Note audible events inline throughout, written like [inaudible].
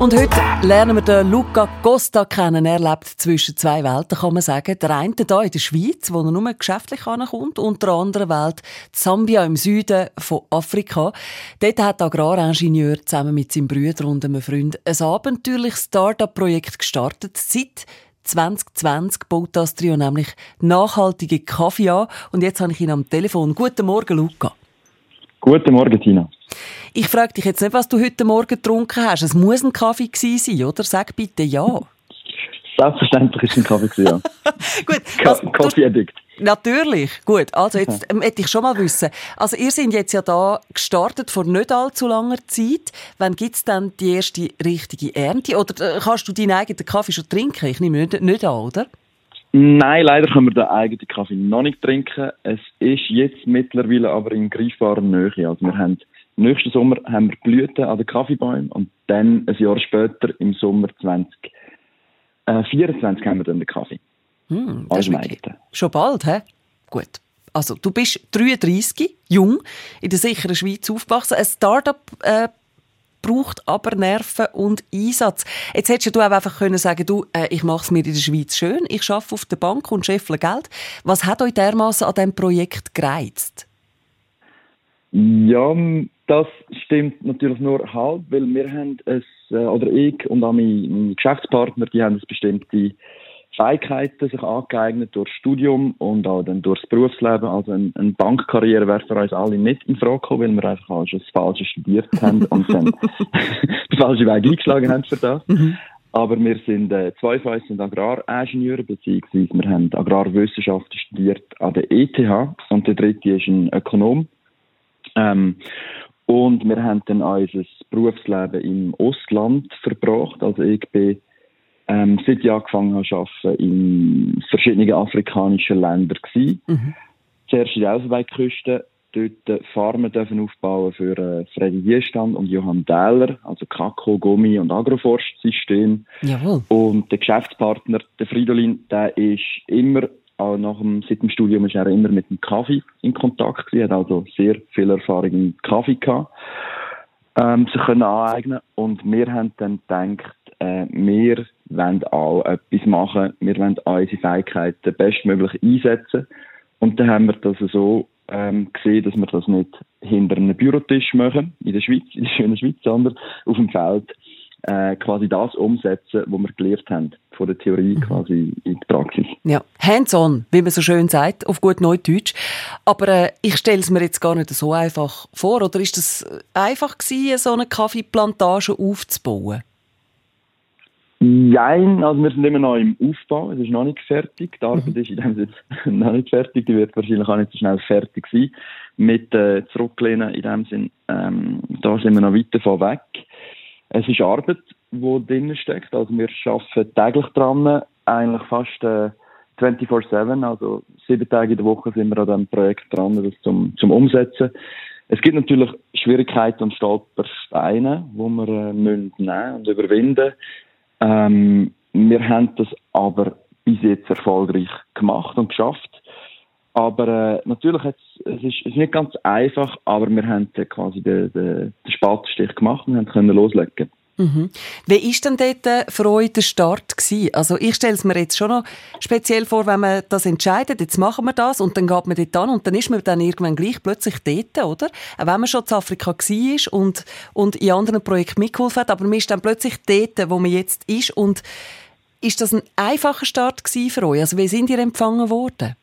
Und heute lernen wir den Luca Costa kennen. Er lebt zwischen zwei Welten, kann man sagen. Der eine hier in der Schweiz, wo er nur geschäftlich ankommt, und der andere Welt, Zambia im Süden von Afrika. Dort hat der Agraringenieur zusammen mit seinem Bruder und einem Freund ein abenteuerliches Start-up-Projekt gestartet. Seit 2020 baut das Trio nämlich nachhaltige Kaffee an. Und jetzt habe ich ihn am Telefon. Guten Morgen, Luca. Guten Morgen, Tina. Ich frage dich jetzt nicht, was du heute Morgen getrunken hast. Es muss ein Kaffee gewesen sein, oder? Sag bitte ja. Selbstverständlich ist ein Kaffee gewesen, ja. [laughs] Gut. Ka Coffee Addict. Natürlich. Gut. Also jetzt ähm, hätte ich schon mal wissen. Also ihr seid jetzt ja da gestartet vor nicht allzu langer Zeit. Wann gibt es dann die erste richtige Ernte? Oder äh, kannst du deinen eigenen Kaffee schon trinken? Ich nehme nicht, nicht an, oder? Nein, leider können wir den eigenen Kaffee noch nicht trinken. Es ist jetzt mittlerweile aber in greifbarer Nähe. Also wir haben nächsten Sommer haben wir Blüten an den Kaffeebäumen und dann ein Jahr später im Sommer 2024 äh, haben wir dann den Kaffee. Hm, das ist schon bald, hä? Gut. Also, du bist 33, jung, in der sicheren Schweiz aufgewachsen. Ein Start-up äh, braucht aber Nerven und Einsatz. Jetzt hättest du auch einfach können sagen, du, äh, ich mache es mir in der Schweiz schön, ich arbeite auf der Bank und scheffle Geld. Was hat euch dermaßen an diesem Projekt gereizt? Ja, das stimmt natürlich nur halb, weil wir haben es, äh, oder ich und auch meine, Geschäftspartner, die haben es bestimmte Fähigkeiten sich angeeignet durch Studium und auch dann durchs Berufsleben. Also eine, eine Bankkarriere wäre für uns alle nicht in Frage gekommen, weil wir einfach alles das Falsche studiert haben [laughs] und dann den falschen Weg eingeschlagen haben für das. Mhm. Aber wir sind, äh, zwei von uns sind Agraringenieure, beziehungsweise wir haben Agrarwissenschaften studiert an der ETH und der dritte ist ein Ökonom. Ähm, und wir haben dann unser Berufsleben im Ostland verbracht. Also ich bin ähm, seit ich angefangen habe zu arbeiten, in verschiedenen afrikanischen Ländern gewesen. Mhm. Zuerst in der Elfenbeinküste, dort Farmen dürfen aufbauen für äh, Freddy Wiestand und Johann Dähler, also Kakao, Gummi und Agroforstsystem. Jawohl. Und der Geschäftspartner, der Fridolin, der ist immer, auch nach dem, seit dem Studium ist er immer mit dem Kaffee in Kontakt gewesen, hat also sehr viel Erfahrung im Kaffee ähm, sich können aneignen. Und wir haben dann gedacht, äh, wir wollen auch etwas machen, wir wollen unsere Fähigkeiten bestmöglich einsetzen. Und dann haben wir das so ähm, gesehen, dass wir das nicht hinter einem Bürotisch machen, in der Schweiz, in der schönen Schweiz, sondern auf dem Feld äh, quasi das umsetzen, was wir gelernt haben, von der Theorie mhm. quasi in die Praxis. Ja, hands-on, wie man so schön sagt, auf gut Neudeutsch. Aber äh, ich stelle es mir jetzt gar nicht so einfach vor, oder ist das einfach gewesen, so eine Kaffeeplantage aufzubauen? Nein, also wir sind immer noch im Aufbau, es ist noch nicht fertig. Die Arbeit mhm. ist in dem Sinne [laughs] noch nicht fertig, die wird wahrscheinlich auch nicht so schnell fertig sein. Mit äh, Zurücklehnen in dem Sinne, ähm, da sind wir noch weit davon weg. Es ist Arbeit, die drin steckt, also wir arbeiten täglich dran, eigentlich fast äh, 24-7, also sieben Tage in der Woche sind wir an diesem Projekt dran, das zum, zum Umsetzen. Es gibt natürlich Schwierigkeiten und Stolpersteine, die wir äh, müssen nehmen und überwinden. Ähm, wir haben das aber bis jetzt erfolgreich gemacht und geschafft. Aber äh, natürlich es, ist es ist nicht ganz einfach, aber wir haben quasi den, den, den Spatenstich gemacht und können loslegen. Mhm. Wie war denn dort äh, für euch der Start? Gewesen? Also ich stelle es mir jetzt schon noch speziell vor, wenn man das entscheidet, jetzt machen wir das und dann geht man dort an und dann ist man dann irgendwann gleich plötzlich dort, oder? Auch wenn man schon in Afrika war und, und in anderen Projekten mitgeholfen hat, aber man ist dann plötzlich dort, wo man jetzt ist und ist das ein einfacher Start für euch? Also wie sind ihr empfangen worden?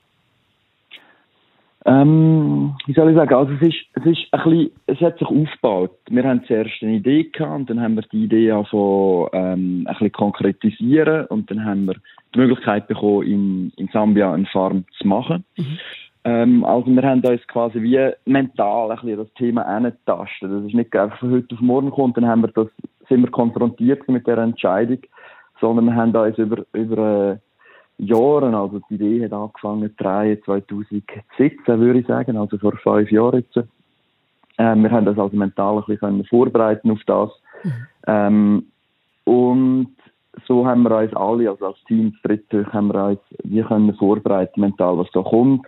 Ähm, wie soll ich sagen? Also es ist, es ist ein bisschen, es hat sich aufgebaut. Wir haben zuerst eine Idee gehabt und dann haben wir die Idee von ähm, ein bisschen konkretisieren und dann haben wir die Möglichkeit bekommen, in, in Sambia eine Farm zu machen. Mhm. Ähm, also wir haben uns quasi wie mental ein bisschen das Thema angetastet. Das ist nicht einfach von heute auf morgen gekommen, dann haben wir das, sind wir konfrontiert mit der Entscheidung, sondern wir haben uns über, über äh, Jahren, also die Idee hat angefangen, 3, 2017 würde ich sagen, also vor fünf Jahren jetzt. Ähm, wir haben das also mental ein bisschen vorbereiten auf das Mhm. Ähm, und so haben wir uns alle, also als Team dritte, haben wir uns, wir können vorbereiten mental, was da kommt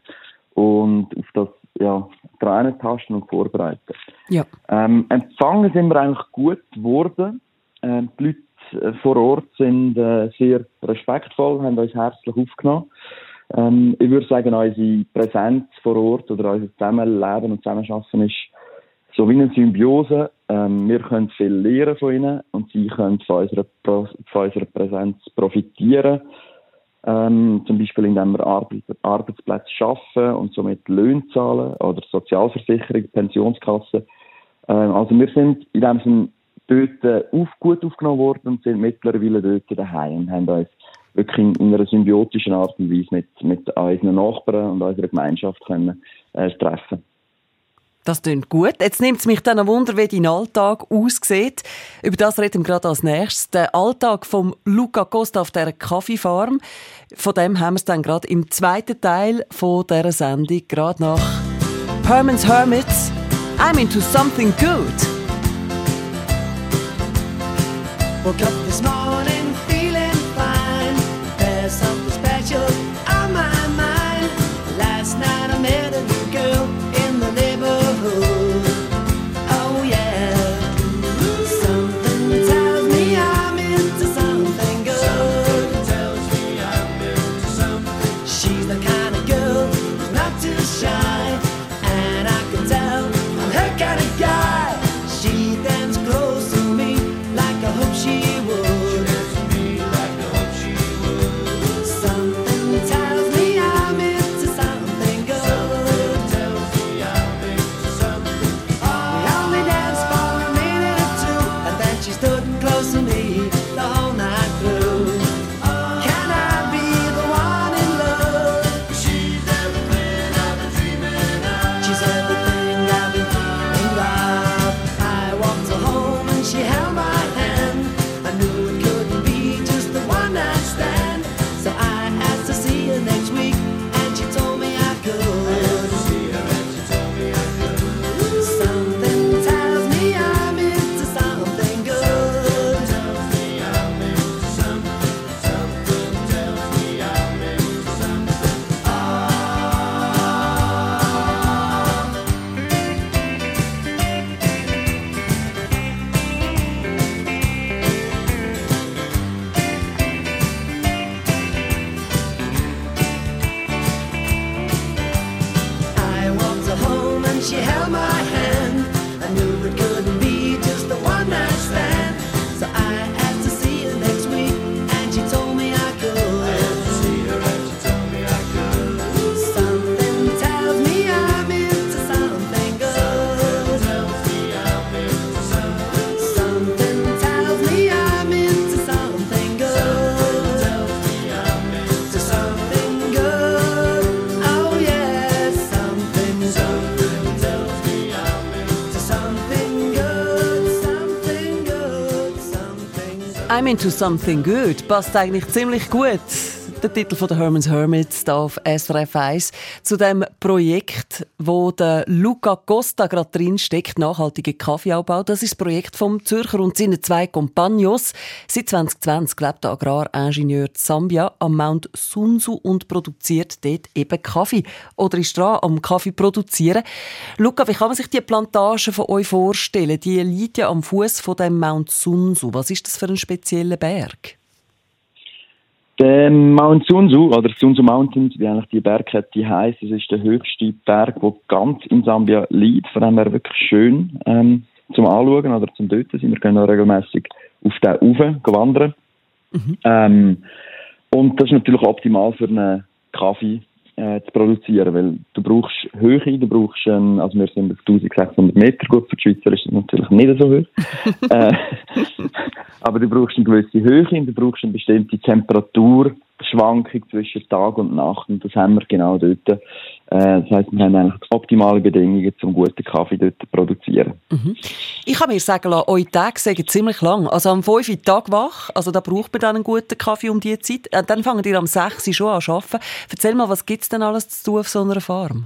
und auf das ja, dran tasten und vorbereiten. Ja. Ähm, empfangen sind wir eigentlich gut geworden. Ähm, die Leute vor Ort sind äh, sehr respektvoll, haben uns herzlich aufgenommen. Ähm, ich würde sagen, unsere Präsenz vor Ort oder unser Zusammenleben und Zusammenarbeiten ist so wie eine Symbiose. Ähm, wir können viel lernen von ihnen und sie können von unserer, von unserer Präsenz profitieren. Ähm, zum Beispiel, indem wir Arbeit, Arbeitsplätze schaffen und somit Löhne zahlen oder Sozialversicherung, Pensionskassen. Ähm, also wir sind in dem Sinne dort auf, gut aufgenommen worden und sind mittlerweile dort daheim und haben uns wirklich in, in einer symbiotischen Art und Weise mit, mit unseren Nachbarn und unserer Gemeinschaft können, äh, treffen das klingt gut. Jetzt nimmt es mich dann ein Wunder, wie dein Alltag aussieht. Über das reden wir gerade als nächstes. Der Alltag von Luca Costa auf dieser Kaffeefarm. Von dem haben wir es dann gerade im zweiten Teil von dieser Sendung, gerade nach Herman's Hermits. I'm into something good. Woke up this morning into something good passt eigentlich ziemlich gut. Der Titel von der Herman's Hermits da auf SRF 1 zu dem Projekt, wo der Luca Costa gerade drin steckt, nachhaltige Kaffeeaubau. Das ist das Projekt vom Zürcher und seinen zwei Compagnos. Seit 2020 lebt der Agraringenieur Zambia am Mount Sunzu und produziert dort eben Kaffee. Oder ist dran am Kaffee produzieren. Luca, wie kann man sich die Plantage von euch vorstellen? Die liegt ja am Fuß von dem Mount Sunzu. Was ist das für ein spezieller Berg? Der Mount Sunzu, oder Sunzu Mountains, wie eigentlich die Bergkette heisst, das ist der höchste Berg, der ganz in Sambia liegt. Von dem her wirklich schön ähm, zum Anschauen oder zum Dort sein. Wir können auch regelmässig auf den rauf wandern. Ähm, und das ist natürlich optimal für einen Kaffee äh, zu produzieren, weil du brauchst Höhe, du brauchst, ähm, also wir sind auf 1600 Meter, gut für die Schweizer ist das natürlich nicht so hoch, [laughs] äh, [laughs] aber du brauchst eine gewisse Höhe und du brauchst eine bestimmte Temperaturschwankung zwischen Tag und Nacht und das haben wir genau dort. Äh, das heisst, wir haben eigentlich optimale Bedingungen, um guten Kaffee dort zu produzieren. Ich kann mir sagen lassen, eure Tage sagen ziemlich lang. Also am 5 Uhr Tag wach, also da braucht man dann einen guten Kaffee um diese Zeit. Äh, Dann fangen ihr am 6 Uhr schon an zu arbeiten. Erzähl mal, was gibt es denn alles zu tun auf so einer Farm?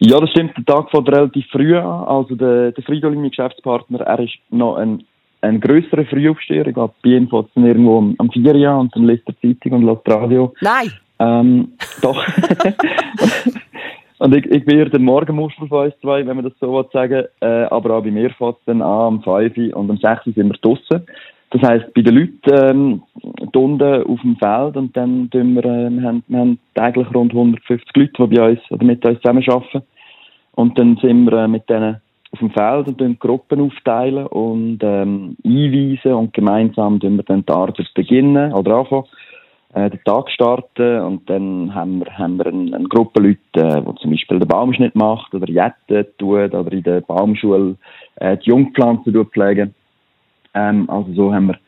Ja, das stimmt. Der Tag fängt relativ früh an. Also der, der Fridolin, mein Geschäftspartner, er ist noch ein ein grösserer Frühaufsteher. Ich glaube, bei ihm fängt es irgendwo am, am 4 Uhr und dann liest er Zeitung und lässt Radio. Nein! Ähm, doch. [laughs] und ich, ich bin der Morgenmuschel von uns zwei, wenn man das so sagen äh, Aber auch bei mir fängt es dann an, am 5 Uhr und am 6 Uhr sind wir draußen. Das heisst, bei den Leuten ähm, unten auf dem Feld und dann tun wir, äh, wir, haben, wir haben täglich rund 150 Leute, die bei uns oder mit uns zusammenarbeiten. Und dann sind wir äh, mit denen auf dem Feld und tun Gruppen aufteilen und ähm, einweisen und gemeinsam tun wir dann die Arbeit beginnen oder anfangen, äh, den Tag starten und dann haben wir, haben wir eine, eine Gruppe Leute, äh, die zum Beispiel den Baumschnitt macht oder Jetten tut oder in der Baumschule äh, die Jungpflanzen pflegen. Ähm, also so haben wir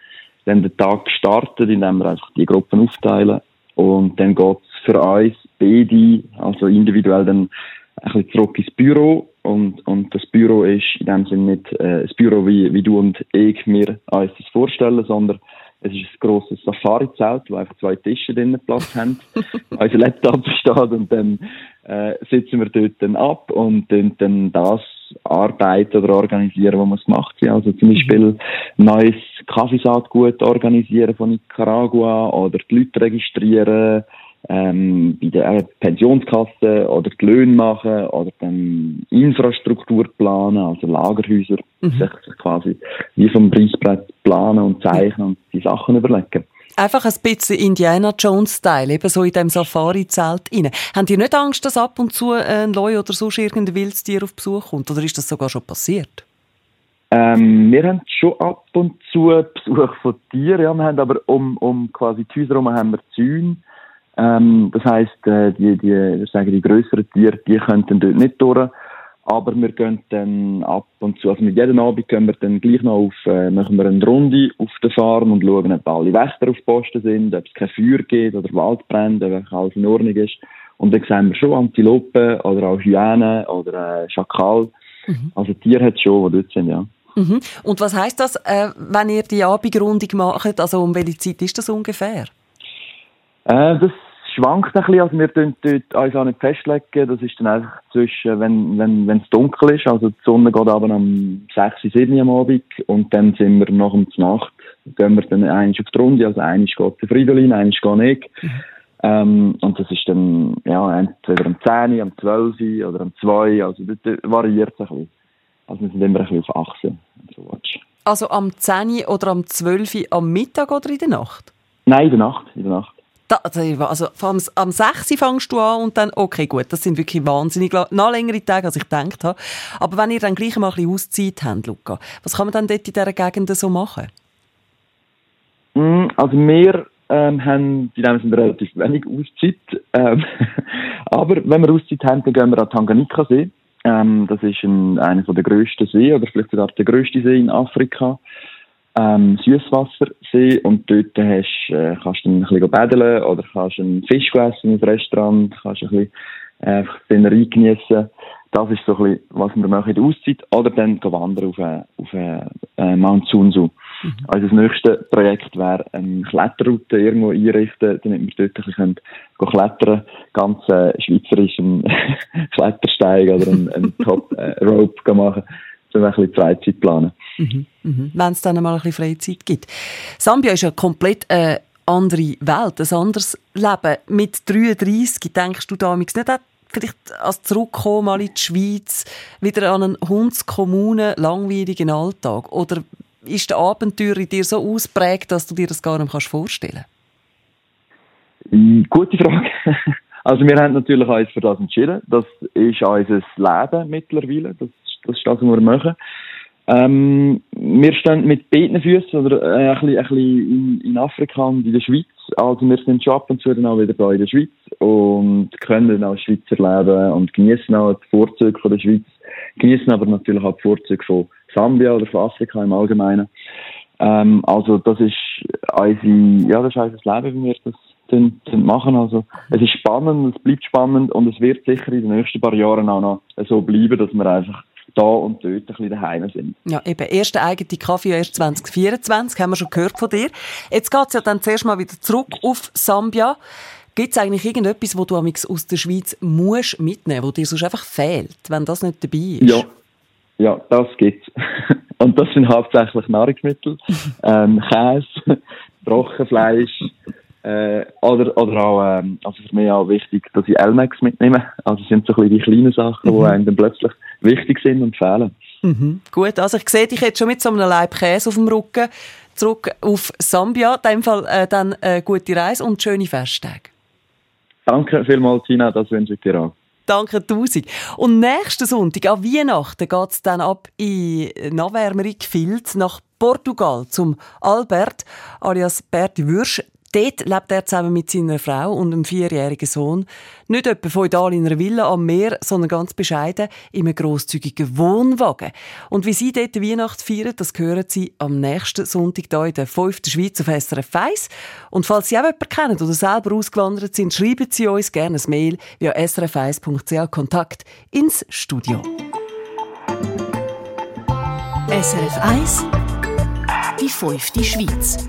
dann den Tag gestartet, indem wir einfach die Gruppen aufteilen und dann geht es für uns beide, also individuell dann ein bisschen zurück ins Büro und, und das Büro ist in dem Sinne nicht äh, ein Büro, wie, wie du und ich mir uns das vorstellen, sondern es ist ein grosses Safari-Zelt, wo einfach zwei Tische drinnen Platz haben. [laughs] Unser Laptop steht und dann äh, sitzen wir dort dann ab und dann, das arbeiten oder organisieren, was man macht. Ja, also zum Beispiel neues Kaffeesaatgut organisieren von Nicaragua oder die Leute registrieren, ähm, bei der Pensionskasse oder die Löhne machen oder dann Infrastruktur planen, also Lagerhäuser, mhm. sich quasi wie vom Preisbrett planen und zeichnen und die Sachen überlegen. Einfach ein bisschen Indiana Jones-Style, eben so in dem Safari-Zelt rein. Haben die nicht Angst, dass ab und zu ein Leu oder sonst irgendein Wildtier auf Besuch kommt? Oder ist das sogar schon passiert? Ähm, wir haben schon ab und zu Besuch von Tieren, ja, wir haben aber um, um quasi die Häuser herum haben wir Zäune, ähm, das heisst, äh, die, die, ich sage, die grösseren Tiere, die könnten dort nicht durch. Aber wir gehen dann ab und zu, also mit jedem Abend gehen wir dann gleich noch auf, äh, machen wir eine Runde auf der Farm und schauen, ob alle Wächter auf Posten sind, ob es kein Feuer gibt oder Waldbrände, ob alles in Ordnung ist. Und dann sehen wir schon Antilopen oder auch Hyänen oder äh, Schakal. Mhm. Also Tiere hat es schon, die dort sind, ja. Mhm. Und was heisst das, äh, wenn ihr die Abendrunde macht? Also um welche Zeit ist das ungefähr? Äh, das schwankt ein bisschen, also wir tun dort uns auch nicht festlegen, das ist dann einfach zwischen, wenn, wenn, wenn es dunkel ist, also die Sonne geht aber am 6, 7 am Abend und dann sind wir nach der Nacht, gehen wir dann eins auf die Runde, also eins geht der Fridolin, eins geht ich. Mhm. Ähm, und das ist dann, ja, entweder am 10, am 12 oder am 2, also das variiert es ein bisschen. Also wir sind immer ein bisschen auf Achse. Also am 10 oder am 12 am Mittag oder in der Nacht? Nein, in der Nacht, in der Nacht. Da, also am, am 6. fängst du an und dann, okay, gut, das sind wirklich wahnsinnig noch längere Tage, als ich gedacht habe. Aber wenn ihr dann gleich mal ein bisschen Auszeit habt, Luca, was kann man dann dort in dieser Gegend so machen? Mm, also wir ähm, haben in dem Sinne relativ wenig Auszeit. Ähm, [laughs] aber wenn wir Auszeit haben, dann gehen wir an Tanganyika See. Ähm, das ist ein, einer der grössten See oder vielleicht sogar der grösste See in Afrika ähm, Süßwassersee und dort hast, äh, kannst du ein bisschen baden oder kannst einen Fisch essen im Restaurant, kannst ein bisschen äh, Szenerie genießen. Das ist so ein bisschen, was wir machen in der Auszeit. Oder dann wandern auf, äh, auf äh, Mount Sunzu. Mhm. Also das nächste Projekt wäre eine Kletterroute irgendwo einrichten, damit wir dort ein bisschen klettern Ganz äh, schweizerischen [laughs] Klettersteig oder einen, einen Top-Rope äh, machen so ein bisschen Freizeit planen. Mhm, mhm. Wenn es dann mal ein bisschen Freizeit gibt. Sambia ist ja komplett eine andere Welt, ein anderes Leben. Mit 33 denkst du damals nicht vielleicht als zurückkommen mal in die Schweiz, wieder an einen hundskommunen, langweiligen Alltag? Oder ist der Abenteuer in dir so ausprägt, dass du dir das gar nicht vorstellen kannst? Gute Frage. [laughs] Also wir haben natürlich uns für das entschieden. Das ist unser Leben mittlerweile. Das das ist das, was wir machen. Ähm, wir stehen mit beiden Füßen oder äh, ein bisschen, ein bisschen in, in, Afrika und in der Schweiz. Also wir sind schon ab und zu dann auch wieder da in der Schweiz und können auch Schweizer leben und genießen auch die Vorzüge von der Schweiz, genießen aber natürlich auch die Vorzüge von Sambia oder von Afrika im Allgemeinen. Ähm, also das ist unsere, ja, das ist unser Leben, wie wir das dann, dann machen. Also es ist spannend, es bleibt spannend und es wird sicher in den nächsten paar Jahren auch noch so bleiben, dass wir einfach da und dort ein bisschen daheim sind. Ja, eben. Erste eigene Kaffee erst 2024, haben wir schon gehört von dir. Jetzt geht es ja dann zuerst mal wieder zurück auf Sambia. Gibt es eigentlich irgendetwas, wo du aus der Schweiz musst mitnehmen, wo dir sonst einfach fehlt, wenn das nicht dabei ist? Ja, ja das gibt's. [laughs] Und das sind hauptsächlich Nahrungsmittel, [laughs] ähm, Käse, [laughs] Trockenfleisch, äh, oder, oder auch, ähm, also für mich auch wichtig, dass ich Elmex mitnehme. Also sind so ein bisschen die kleinen Sachen, mhm. die einem dann plötzlich wichtig sind und fehlen. Mhm. Gut, also ich sehe dich jetzt schon mit so einem Leib Käse auf dem Rücken zurück auf Sambia. In dem Fall äh, dann eine gute Reise und schöne Festtage. Danke vielmals, Tina, das wünsche ich dir auch. Danke tausend. Und nächsten Sonntag, an Weihnachten, geht es dann ab in Navärmeri Gefild nach Portugal zum Albert alias Berti Würsch. Dort lebt er zusammen mit seiner Frau und einem vierjährigen Sohn. Nicht etwa feudal in einer Villa am Meer, sondern ganz bescheiden in einem grosszügigen Wohnwagen. Und wie sie dort Weihnachten feiern, das hören Sie am nächsten Sonntag hier in der 5. Schweiz auf SRF 1. Und falls Sie auch jemanden kennen oder selber ausgewandert sind, schreiben Sie uns gerne ein Mail via srf1.ch Kontakt ins Studio. SRF 1 Die 5. Schweiz